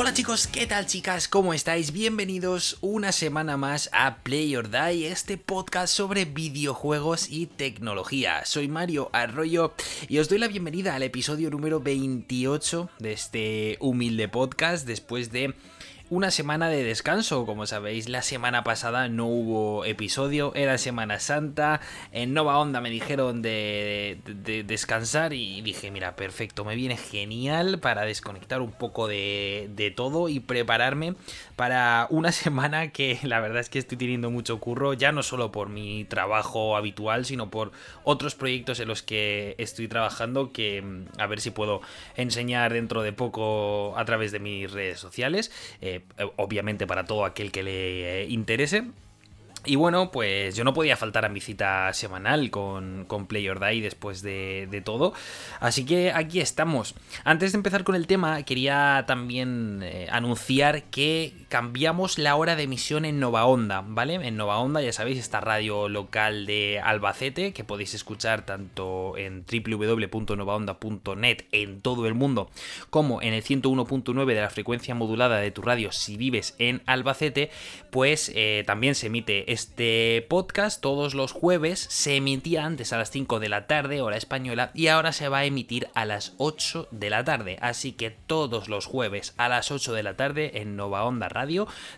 Hola chicos, ¿qué tal chicas? ¿Cómo estáis? Bienvenidos una semana más a Play or Die, este podcast sobre videojuegos y tecnología. Soy Mario Arroyo y os doy la bienvenida al episodio número 28 de este humilde podcast después de una semana de descanso. Como sabéis, la semana pasada no hubo episodio, era Semana Santa. En Nova Onda me dijeron de, descansar y dije, mira, perfecto, me viene genial para desconectar un poco de, de todo y prepararme para una semana que la verdad es que estoy teniendo mucho curro, ya no solo por mi trabajo habitual, sino por otros proyectos en los que estoy trabajando que mm, a ver si puedo enseñar dentro de poco a través de mis redes sociales. Eh, eh, obviamente para todo aquel que le interese. Y bueno, pues yo no podía faltar a mi cita semanal con, con después de, todo. Así que aquí estamos. Antes de empezar con el tema, quería también eh, anunciar que cambiamos la hora de emisión en Nova Onda, ¿vale? En Nova Onda, ya sabéis, esta radio local de Albacete, que podéis escuchar tanto en www.novaonda.net en todo el mundo, como en el 101.9 de la frecuencia modulada de tu radio si vives en Albacete, pues eh, también se emite este podcast todos los jueves se emitía antes a las 5 de la tarde, hora española, y ahora se va a emitir a las 8 de la tarde. Así que todos los jueves a las 8 de la tarde en Nova Onda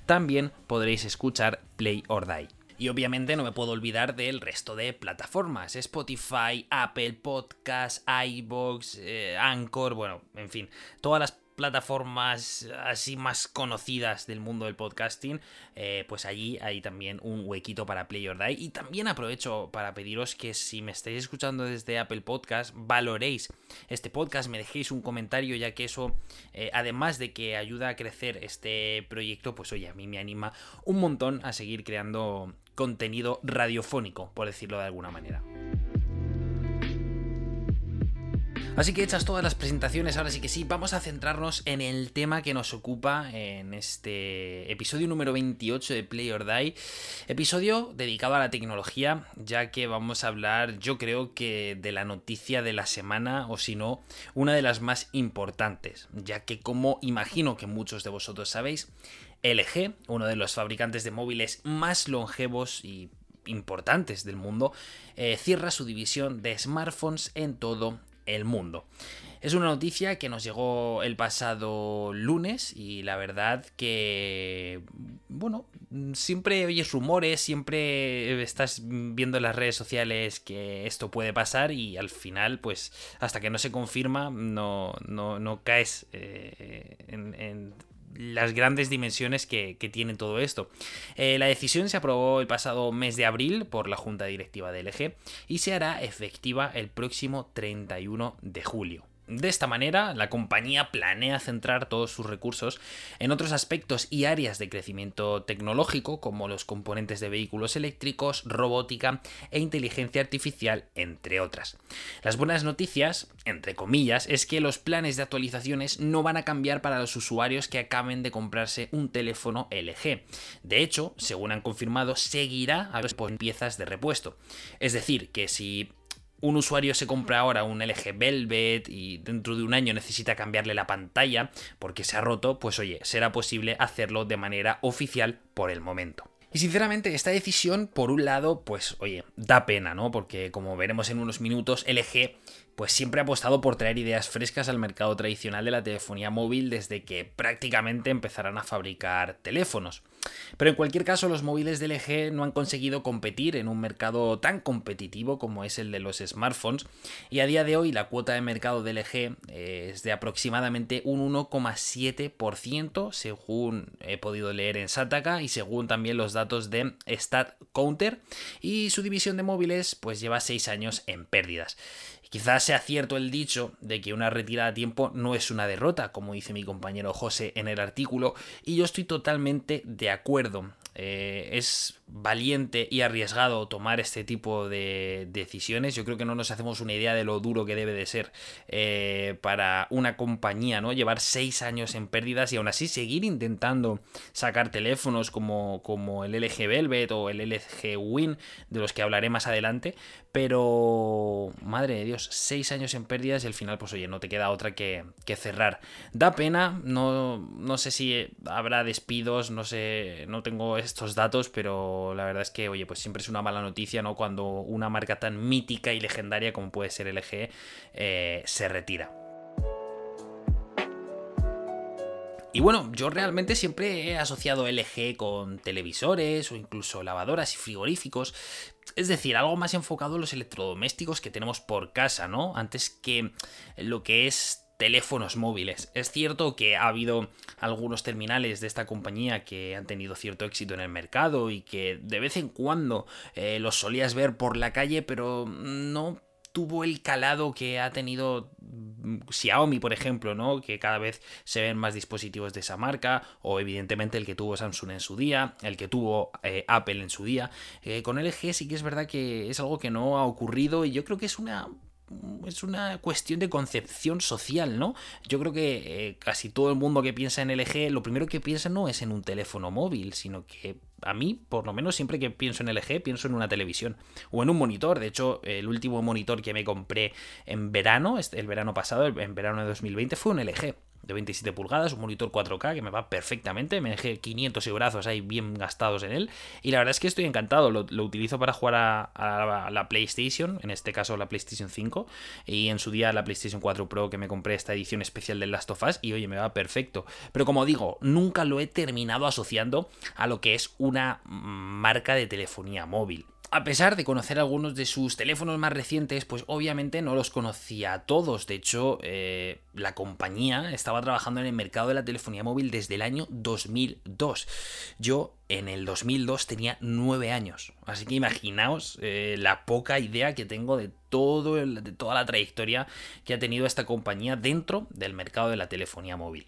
también podréis escuchar Play or Die. Y obviamente no me puedo olvidar del resto de plataformas. Spotify, Apple Podcasts, iBox, eh, Anchor, bueno, en fin, todas las plataformas así más conocidas del mundo del podcasting, eh, pues allí hay también un huequito para Play or Die. Y también aprovecho para pediros que si me estáis escuchando desde Apple Podcast, valoréis este podcast, me dejéis un comentario, ya que eso, eh, además de que ayuda a crecer este proyecto, pues oye, a mí me anima un montón a seguir creando contenido radiofónico, por decirlo de alguna manera. Así que hechas todas las presentaciones, ahora sí que sí, vamos a centrarnos en el tema que nos ocupa en este episodio número 28 de Play or Die. Episodio dedicado a la tecnología, ya que vamos a hablar, yo creo que de la noticia de la semana, o si no, una de las más importantes, ya que como imagino que muchos de vosotros sabéis, LG, uno de los fabricantes de móviles más longevos y importantes del mundo, eh, cierra su división de smartphones en todo el mundo. Es una noticia que nos llegó el pasado lunes y la verdad que, bueno, siempre oyes rumores, siempre estás viendo en las redes sociales que esto puede pasar y al final, pues hasta que no se confirma, no, no, caes eh, en las grandes dimensiones que, tiene todo esto. Eh, la decisión se aprobó el pasado mes de abril por la Junta Directiva de LG y se hará efectiva el próximo 31 de julio. De esta manera, la compañía planea centrar todos sus recursos en otros aspectos y áreas de crecimiento tecnológico como los componentes de vehículos eléctricos, robótica e inteligencia artificial, entre otras. Las buenas noticias, entre comillas, es que los planes de actualizaciones no van a cambiar para los usuarios que acaben de comprarse un teléfono LG. De hecho, según han confirmado, seguirá a los piezas de repuesto. Es decir, que si un usuario se compra ahora un LG Velvet y dentro de un año necesita cambiarle la pantalla porque se ha roto, pues oye, será posible hacerlo de manera oficial por el momento. Y sinceramente, esta decisión, por un lado, pues oye, da pena, ¿no? Porque como veremos en unos minutos, LG pues siempre ha apostado por traer ideas frescas al mercado tradicional de la telefonía móvil desde que prácticamente empezarán a fabricar teléfonos. Pero en cualquier caso, los móviles de LG no han conseguido competir en un mercado tan competitivo como es el de los smartphones, y a día de hoy la cuota de mercado de LG es de aproximadamente un 1,7%, según he podido leer en Sataka y según también los datos de StatCounter, y su división de móviles pues lleva 6 años en pérdidas. Quizás sea cierto el dicho de que una retirada a tiempo no es una derrota, como dice mi compañero José en el artículo, y yo estoy totalmente de acuerdo. Eh, es valiente y arriesgado tomar este tipo de decisiones. Yo creo que no nos hacemos una idea de lo duro que debe de ser eh, para una compañía, ¿no? Llevar seis años en pérdidas y aún así seguir intentando sacar teléfonos como, como el LG Velvet o el LG Win, de los que hablaré más adelante. Pero, madre de Dios, seis años en pérdidas y al final, pues oye, no te queda otra que, que cerrar. Da pena, no, no sé si habrá despidos, no sé, no tengo estos datos, pero la verdad es que, oye, pues siempre es una mala noticia, ¿no? Cuando una marca tan mítica y legendaria como puede ser LG eh, se retira. Y bueno, yo realmente siempre he asociado LG con televisores o incluso lavadoras y frigoríficos. Es decir, algo más enfocado en los electrodomésticos que tenemos por casa, ¿no? Antes que lo que es teléfonos móviles. Es cierto que ha habido algunos terminales de esta compañía que han tenido cierto éxito en el mercado y que de vez en cuando eh, los solías ver por la calle, pero no tuvo el calado que ha tenido mm, Xiaomi, por ejemplo, ¿no? Que cada vez se ven más dispositivos de esa marca, o evidentemente el que tuvo Samsung en su día, el que tuvo eh, Apple en su día. Eh, con LG sí que es verdad que es algo que no ha ocurrido y yo creo que es una es una cuestión de concepción social, ¿no? Yo creo que eh, casi todo el mundo que piensa en LG, lo primero que piensa no es en un teléfono móvil, sino que a mí, por lo menos siempre que pienso en LG, pienso en una televisión o en un monitor. De hecho, el último monitor que me compré en verano, el verano pasado, en verano de 2020, fue un LG de 27 pulgadas, un monitor 4K que me va perfectamente, me dejé 500 brazos ahí bien gastados en él y la verdad es que estoy encantado, lo, utilizo para jugar a, la, PlayStation, en este caso la PlayStation 5 y en su día la PlayStation 4 Pro que me compré esta edición especial del Last of Us y oye, me va perfecto, pero como digo, nunca lo he terminado asociando a lo que es una marca de telefonía móvil. A pesar de conocer algunos de sus teléfonos más recientes, pues obviamente no los conocía a todos. De hecho, eh, la compañía estaba trabajando en el mercado de la telefonía móvil desde el año 2002. Yo en el 2002 tenía 9 años. Así que imaginaos eh, la poca idea que tengo de, todo de toda la trayectoria que ha tenido esta compañía dentro del mercado de la telefonía móvil.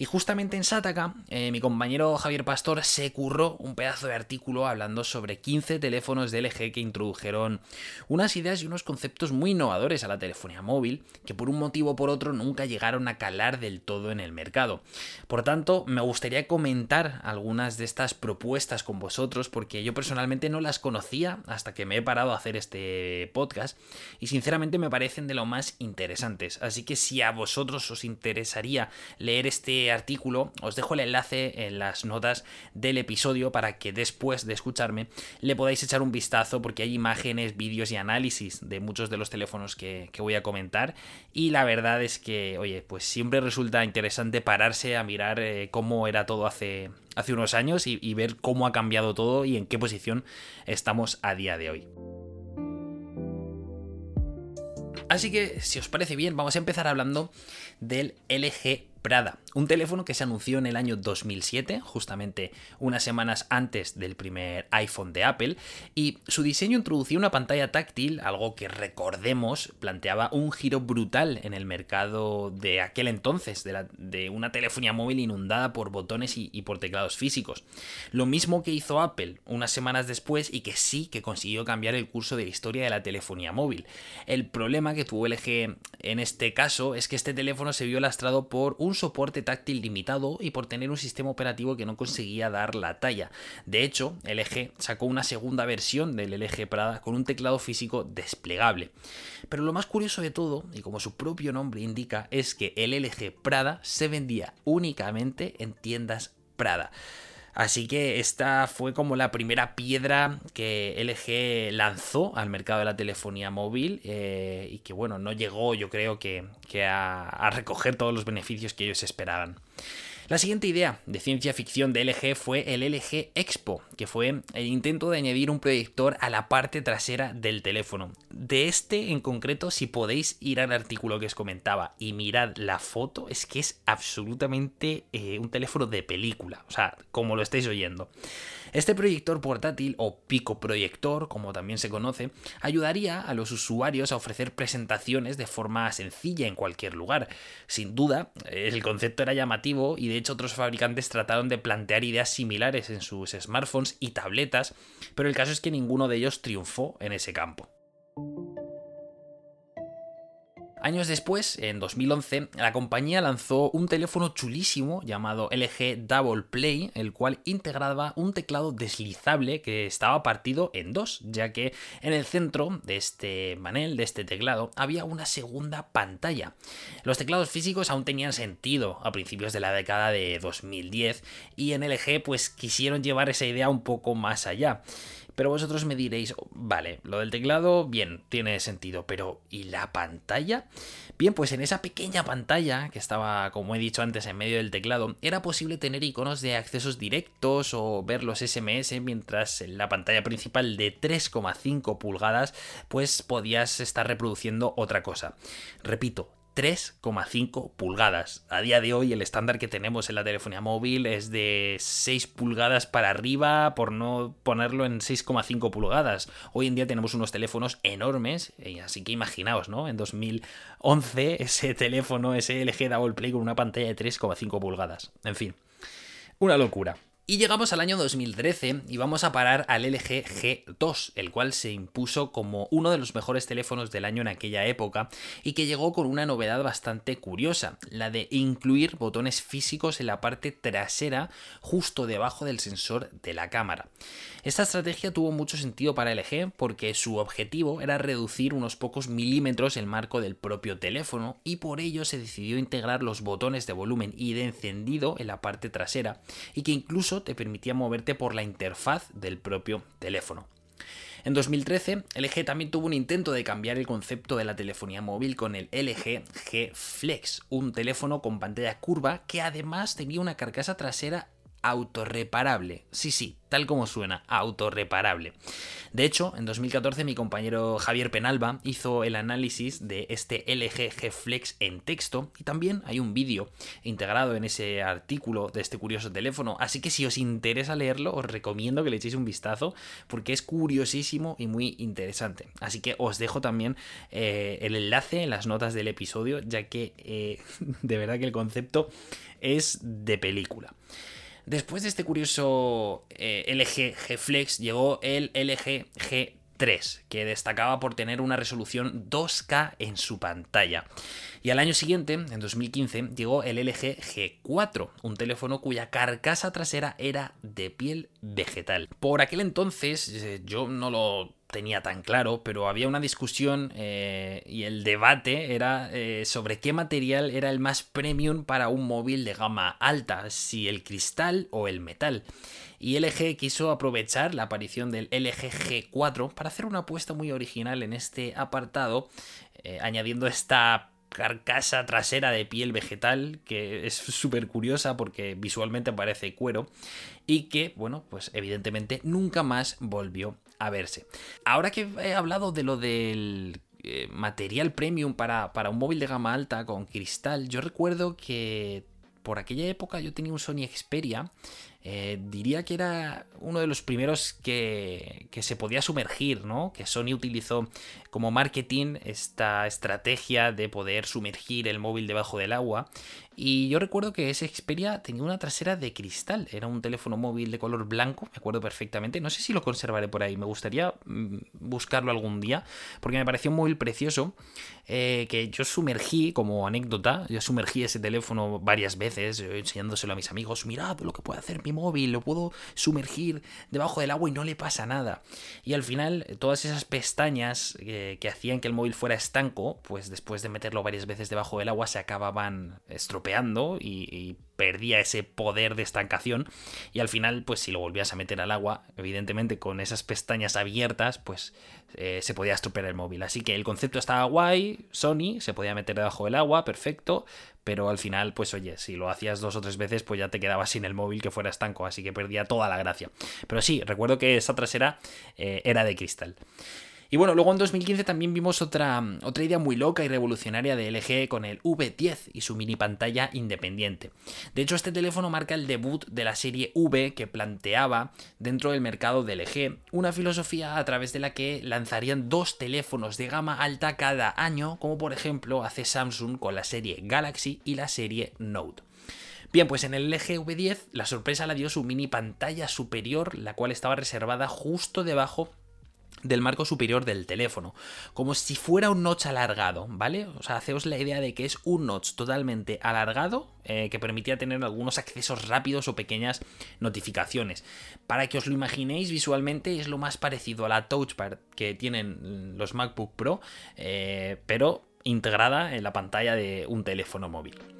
Y justamente en Sataka, eh, mi compañero Javier Pastor se curró un pedazo de artículo hablando sobre 15 teléfonos de LG que introdujeron unas ideas y unos conceptos muy innovadores a la telefonía móvil, que por un motivo o por otro nunca llegaron a calar del todo en el mercado. Por tanto, me gustaría comentar algunas de estas propuestas con vosotros, porque yo personalmente no las conocía hasta que me he parado a hacer este podcast, y sinceramente me parecen de lo más interesantes. Así que si a vosotros os interesaría leer este artículo, os dejo el enlace en las notas del episodio para que después de escucharme le podáis echar un vistazo porque hay imágenes, vídeos y análisis de muchos de los teléfonos que, voy a comentar y la verdad es que, oye, pues siempre resulta interesante pararse a mirar eh, cómo era todo hace, hace unos años y ver cómo ha cambiado todo y en qué posición estamos a día de hoy. Así que, si os parece bien, vamos a empezar hablando del LG Prada, un teléfono que se anunció en el año 2007, justamente unas semanas antes del primer iPhone de Apple, y su diseño introducía una pantalla táctil, algo que recordemos planteaba un giro brutal en el mercado de aquel entonces, de, una telefonía móvil inundada por botones y, por teclados físicos. Lo mismo que hizo Apple unas semanas después y que sí que consiguió cambiar el curso de la historia de la telefonía móvil. El problema que tuvo LG en este caso es que este teléfono se vio lastrado por un soporte táctil limitado y por tener un sistema operativo que no conseguía dar la talla. De hecho, LG sacó una segunda versión del LG Prada con un teclado físico desplegable. Pero lo más curioso de todo, y como su propio nombre indica, es que el LG Prada se vendía únicamente en tiendas Prada. Así que esta fue como la primera piedra que LG lanzó al mercado de la telefonía móvil eh, y que bueno, no llegó yo creo que, a recoger todos los beneficios que ellos esperaban. La siguiente idea de ciencia ficción de LG fue el LG Expo, que fue el intento de añadir un proyector a la parte trasera del teléfono. De este en concreto, si podéis ir al artículo que os comentaba y mirad la foto, es que es absolutamente eh, un teléfono de película, o sea, como lo estáis oyendo. Este proyector portátil o pico proyector, como también se conoce, ayudaría a los usuarios a ofrecer presentaciones de forma sencilla en cualquier lugar. Sin duda, el concepto era llamativo y de hecho otros fabricantes trataron de plantear ideas similares en sus smartphones y tabletas, pero el caso es que ninguno de ellos triunfó en ese campo. Años después, en 2011, la compañía lanzó un teléfono chulísimo llamado LG Double Play, el cual integraba un teclado deslizable que estaba partido en dos, ya que en el centro de este panel, de este teclado, había una segunda pantalla. Los teclados físicos aún tenían sentido a principios de la década de 2010 y en LG pues quisieron llevar esa idea un poco más allá. Pero vosotros me diréis, vale, lo del teclado, bien, tiene sentido, pero ¿y la pantalla? Bien, pues en esa pequeña pantalla que estaba, como he dicho antes, en medio del teclado, era posible tener iconos de accesos directos o ver los SMS, mientras en la pantalla principal de 3,5 pulgadas, pues podías estar reproduciendo otra cosa. Repito, 3,5 pulgadas. A día de hoy el estándar que tenemos en la telefonía móvil es de 6 pulgadas para arriba, por no ponerlo en 6,5 pulgadas. Hoy en día tenemos unos teléfonos enormes, así que imaginaos, ¿no? En 2011 ese teléfono, ese LG Double Play con una pantalla de 3,5 pulgadas. En fin, una locura. Y llegamos al año 2013 y vamos a parar al LG G2, el cual se impuso como uno de los mejores teléfonos del año en aquella época y que llegó con una novedad bastante curiosa, la de incluir botones físicos en la parte trasera justo debajo del sensor de la cámara. Esta estrategia tuvo mucho sentido para LG porque su objetivo era reducir unos pocos milímetros el marco del propio teléfono y por ello se decidió integrar los botones de volumen y de encendido en la parte trasera y que incluso te permitía moverte por la interfaz del propio teléfono. En 2013, LG también tuvo un intento de cambiar el concepto de la telefonía móvil con el LG G Flex, un teléfono con pantalla curva que además tenía una carcasa trasera autorreparable. Sí, sí, tal como suena, autorreparable. De hecho, en 2014 mi compañero Javier Penalba hizo el análisis de este LG Flex en texto y también hay un vídeo integrado en ese artículo de este curioso teléfono, así que si os interesa leerlo os recomiendo que le echéis un vistazo porque es curiosísimo y muy interesante. Así que os dejo también eh, el enlace en las notas del episodio ya que eh, de verdad que el concepto es de película. Después de este curioso eh, LG G Flex llegó el LG G3, que destacaba por tener una resolución 2K en su pantalla. Y al año siguiente, en 2015, llegó el LG G4, un teléfono cuya carcasa trasera era de piel vegetal. Por aquel entonces eh, yo no lo tenía tan claro, pero había una discusión eh, y el debate era eh, sobre qué material era el más premium para un móvil de gama alta, si el cristal o el metal. Y LG quiso aprovechar la aparición del LG G4 para hacer una apuesta muy original en este apartado, eh, añadiendo esta carcasa trasera de piel vegetal que es súper curiosa porque visualmente parece cuero y que, bueno, pues evidentemente nunca más volvió a verse. Ahora que he hablado de lo del eh, material premium para, para un móvil de gama alta con cristal, yo recuerdo que por aquella época yo tenía un Sony Xperia eh, diría que era uno de los primeros que, que, se podía sumergir, ¿no? Que Sony utilizó como marketing esta estrategia de poder sumergir el móvil debajo del agua. Y yo recuerdo que ese Xperia tenía una trasera de cristal, era un teléfono móvil de color blanco, me acuerdo perfectamente. No sé si lo conservaré por ahí, me gustaría mm, buscarlo algún día, porque me pareció un móvil precioso eh, que yo sumergí como anécdota, yo sumergí ese teléfono varias veces, enseñándoselo a mis amigos, mirad lo que puede hacer mi móvil, lo puedo sumergir debajo del agua y no le pasa nada. Y al final, todas esas pestañas que, hacían que el móvil fuera estanco, pues después de meterlo varias veces debajo del agua se acababan estropeando y, perdía ese poder de estancación y al final pues si lo volvías a meter al agua evidentemente con esas pestañas abiertas pues eh, se podía estropear el móvil así que el concepto estaba guay Sony se podía meter debajo del agua perfecto pero al final, pues oye, si lo hacías dos o tres veces, pues ya te quedabas sin el móvil que fuera estanco, así que perdía toda la gracia. Pero sí, recuerdo que esa trasera eh, era de cristal. Y bueno, luego en 2015 también vimos otra, otra idea muy loca y revolucionaria de LG con el V10 y su mini pantalla independiente. De hecho, este teléfono marca el debut de la serie V que planteaba dentro del mercado de LG una filosofía a través de la que lanzarían dos teléfonos de gama alta cada año, como por ejemplo hace Samsung con la serie Galaxy y la serie Note. Bien, pues en el LG V10 la sorpresa la dio su mini pantalla superior, la cual estaba reservada justo debajo del marco superior del teléfono, como si fuera un notch alargado, ¿vale? O sea, haceos la idea de que es un notch totalmente alargado eh, que permitía tener algunos accesos rápidos o pequeñas notificaciones. Para que os lo imaginéis visualmente, es lo más parecido a la touchpad que tienen los MacBook Pro, eh, pero integrada en la pantalla de un teléfono móvil.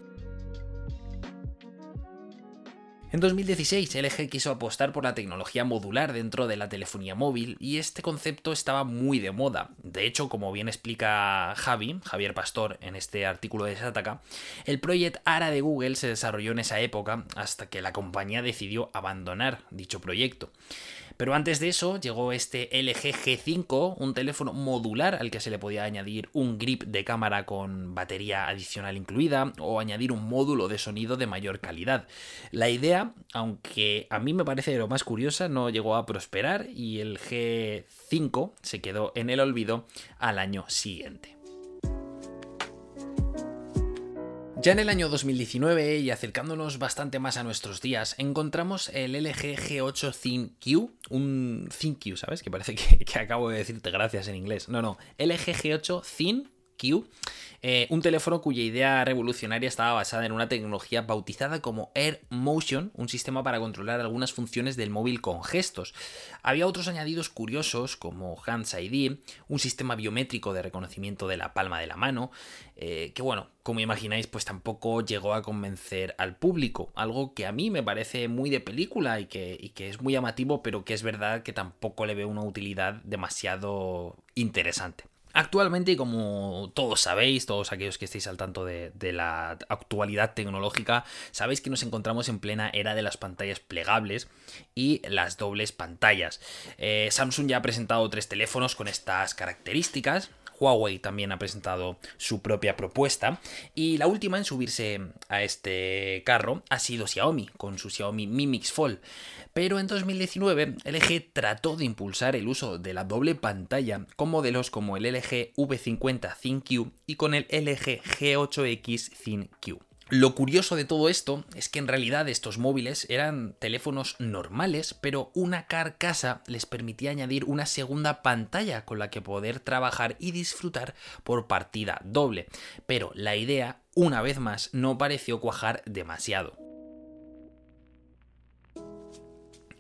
En 2016, LG quiso apostar por la tecnología modular dentro de la telefonía móvil y este concepto estaba muy de moda. De hecho, como bien explica Javi, Javier Pastor, en este artículo de Sataka, el Project ARA de Google se desarrolló en esa época hasta que la compañía decidió abandonar dicho proyecto. Pero antes de eso llegó este LG G5, un teléfono modular al que se le podía añadir un grip de cámara con batería adicional incluida o añadir un módulo de sonido de mayor calidad. La idea, aunque a mí me parece lo más curiosa, no llegó a prosperar y el G5 se quedó en el olvido al año siguiente. Ya en el año 2019 y acercándonos bastante más a nuestros días, encontramos el LG G8 ThinQ, un ThinQ, ¿sabes? Que parece que, acabo de decirte gracias en inglés. No, no, LG G8 Eh, un teléfono cuya idea revolucionaria estaba basada en una tecnología bautizada como Air Motion, un sistema para controlar algunas funciones del móvil con gestos. Había otros añadidos curiosos como Hands ID, un sistema biométrico de reconocimiento de la palma de la mano, eh, que bueno, como imagináis, pues tampoco llegó a convencer al público, algo que a mí me parece muy de película y que, y que es muy llamativo, pero que es verdad que tampoco le veo una utilidad demasiado interesante. Actualmente, como todos sabéis, todos aquellos que estéis al tanto de, la actualidad tecnológica, sabéis que nos encontramos en plena era de las pantallas plegables y las dobles pantallas. Eh, Samsung ya ha presentado tres teléfonos con estas características. Huawei también ha presentado su propia propuesta. Y la última en subirse a este carro ha sido Xiaomi, con su Xiaomi Mi Mix Fold. Pero en 2019 LG trató de impulsar el uso de la doble pantalla con modelos como el LG V50 ThinQ y con el LG G8X ThinQ. Lo curioso de todo esto es que en realidad estos móviles eran teléfonos normales, pero una carcasa les permitía añadir una segunda pantalla con la que poder trabajar y disfrutar por partida doble. Pero la idea, una vez más, no pareció cuajar demasiado.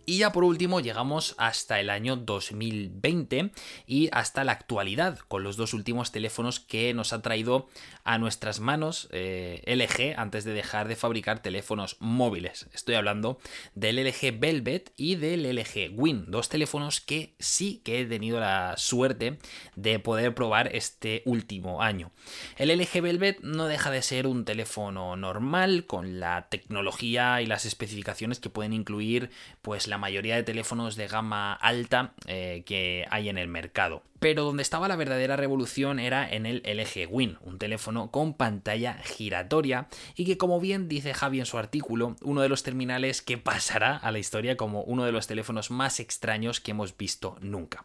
Y ya por último llegamos hasta el año 2020 y hasta la actualidad con los dos últimos teléfonos que nos ha traído a nuestras manos eh, LG antes de dejar de fabricar teléfonos móviles. Estoy hablando del LG Velvet y del LG Win, dos teléfonos que sí que he tenido la suerte de poder probar este último año. El LG Velvet no deja de ser un teléfono normal con la tecnología y las especificaciones que pueden incluir pues la mayoría de teléfonos de gama alta eh, que hay en el mercado. Pero donde estaba la verdadera revolución era en el LG Win, un teléfono con pantalla giratoria y que como bien dice Javi en su artículo, uno de los terminales que pasará a la historia como uno de los teléfonos más extraños que hemos visto nunca.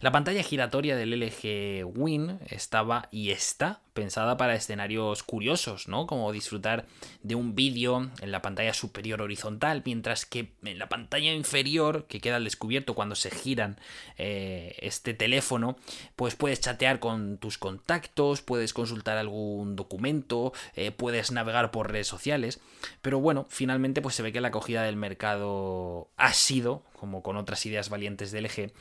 La pantalla giratoria del LG Win estaba y está pensada para escenarios curiosos, ¿no? Como disfrutar de un vídeo en la pantalla superior horizontal, mientras que en la pantalla inferior, que queda al descubierto cuando se giran eh, este teléfono, pues puedes chatear con tus contactos, puedes consultar algún documento, eh, puedes navegar por redes sociales, pero bueno, finalmente pues se ve que la acogida del mercado ha sido como con otras ideas valientes de LG,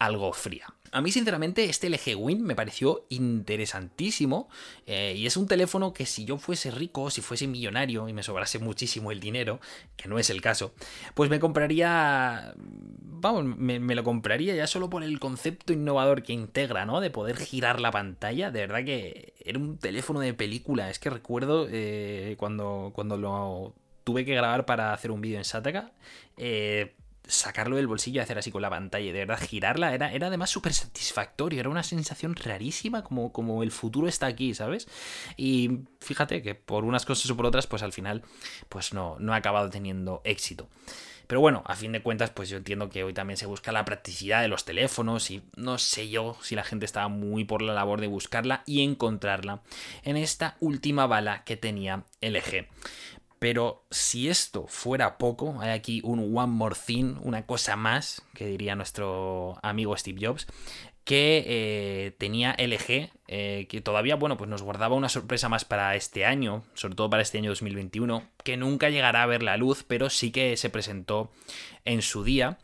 algo fría. A mí, sinceramente, este LG Win me pareció interesantísimo eh, y es un teléfono que si yo fuese rico, si fuese millonario y me sobrase muchísimo el dinero, que no es el caso, pues me compraría, vamos, me, lo compraría ya solo por el concepto innovador que integra, ¿no? De poder girar la pantalla, de verdad que era un teléfono de película, es que recuerdo eh, cuando, cuando lo tuve que grabar para hacer un vídeo en Sataka, eh, sacarlo del bolsillo y hacer así con la pantalla de verdad girarla era, era además súper satisfactorio, era una sensación rarísima como, como el futuro está aquí, ¿sabes? Y fíjate que por unas cosas o por otras, pues al final, pues no, no ha acabado teniendo éxito. Pero bueno, a fin de cuentas, pues yo entiendo que hoy también se busca la practicidad de los teléfonos y no sé yo si la gente estaba muy por la labor de buscarla y encontrarla en esta última bala que tenía LG. Pero si esto fuera poco, hay aquí un one more thing, una cosa más, que diría nuestro amigo Steve Jobs, que eh, tenía LG, eh, que todavía, bueno, pues nos guardaba una sorpresa más para este año, sobre todo para este año 2021, que nunca llegará a ver la luz, pero sí que se presentó en su día.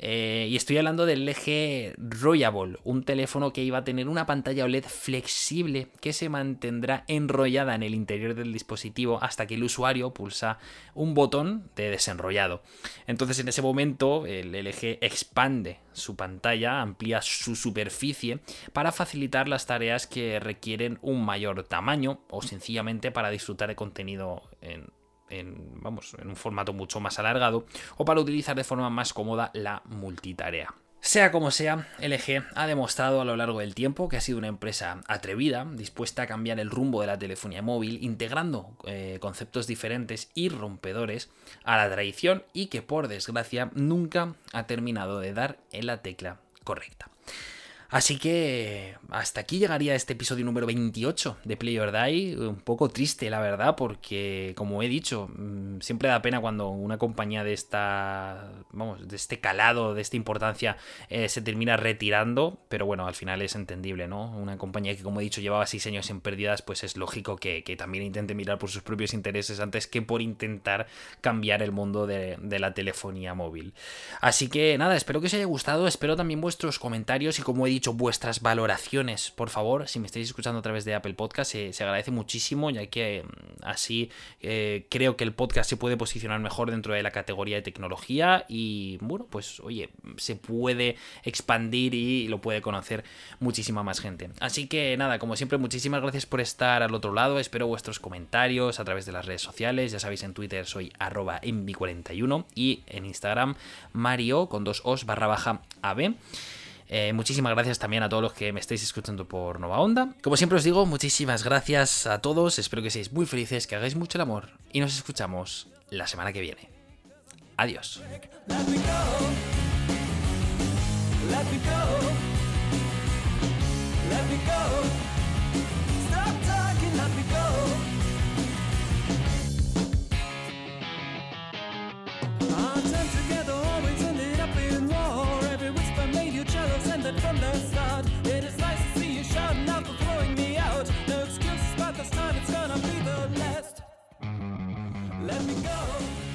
Eh, y estoy hablando del LG Royable, un teléfono que iba a tener una pantalla OLED flexible que se mantendrá enrollada en el interior del dispositivo hasta que el usuario pulsa un botón de desenrollado. Entonces en ese momento el LG expande su pantalla, amplía su superficie para facilitar las tareas que requieren un mayor tamaño o sencillamente para disfrutar de contenido en vamos, en un formato mucho más alargado o para utilizar de forma más cómoda la multitarea. Sea como sea, LG ha demostrado a lo largo del tiempo que ha sido una empresa atrevida, dispuesta a cambiar el rumbo de la telefonía móvil, integrando eh, conceptos diferentes y rompedores a la tradición y que por desgracia nunca ha terminado de dar en la tecla correcta. Así que hasta aquí llegaría este episodio número 28 de Play or Die. Un poco triste, la verdad, porque, como he dicho, mm, siempre da pena cuando una compañía de esta. Vamos, de este calado, de esta importancia, eh, se termina retirando. Pero bueno, al final es entendible, ¿no? Una compañía que, como he dicho, llevaba seis años en pérdidas, pues es lógico que, también intente mirar por sus propios intereses antes que por intentar cambiar el mundo de, de la telefonía móvil. Así que nada, espero que os haya gustado. Espero también vuestros comentarios y, como he dicho, dicho, vuestras valoraciones, por favor, si me estáis escuchando a través de Apple Podcast, se, agradece muchísimo, ya que mm, así eh, creo que el podcast se puede posicionar mejor dentro de la categoría de tecnología y, bueno, pues oye, se puede expandir y lo puede conocer muchísima más gente. Así que nada, como siempre, muchísimas gracias por estar al otro lado, espero vuestros comentarios a través de las redes sociales, ya sabéis, en Twitter soy arroba envi41 y en Instagram Mario con dos os barra baja AB. Eh, muchísimas gracias también a todos los que me estáis escuchando por Nova Onda. Como siempre os digo, muchísimas gracias a todos. Espero que seáis muy felices, que hagáis mucho el amor y nos escuchamos la semana que viene. Adiós. from Let me go.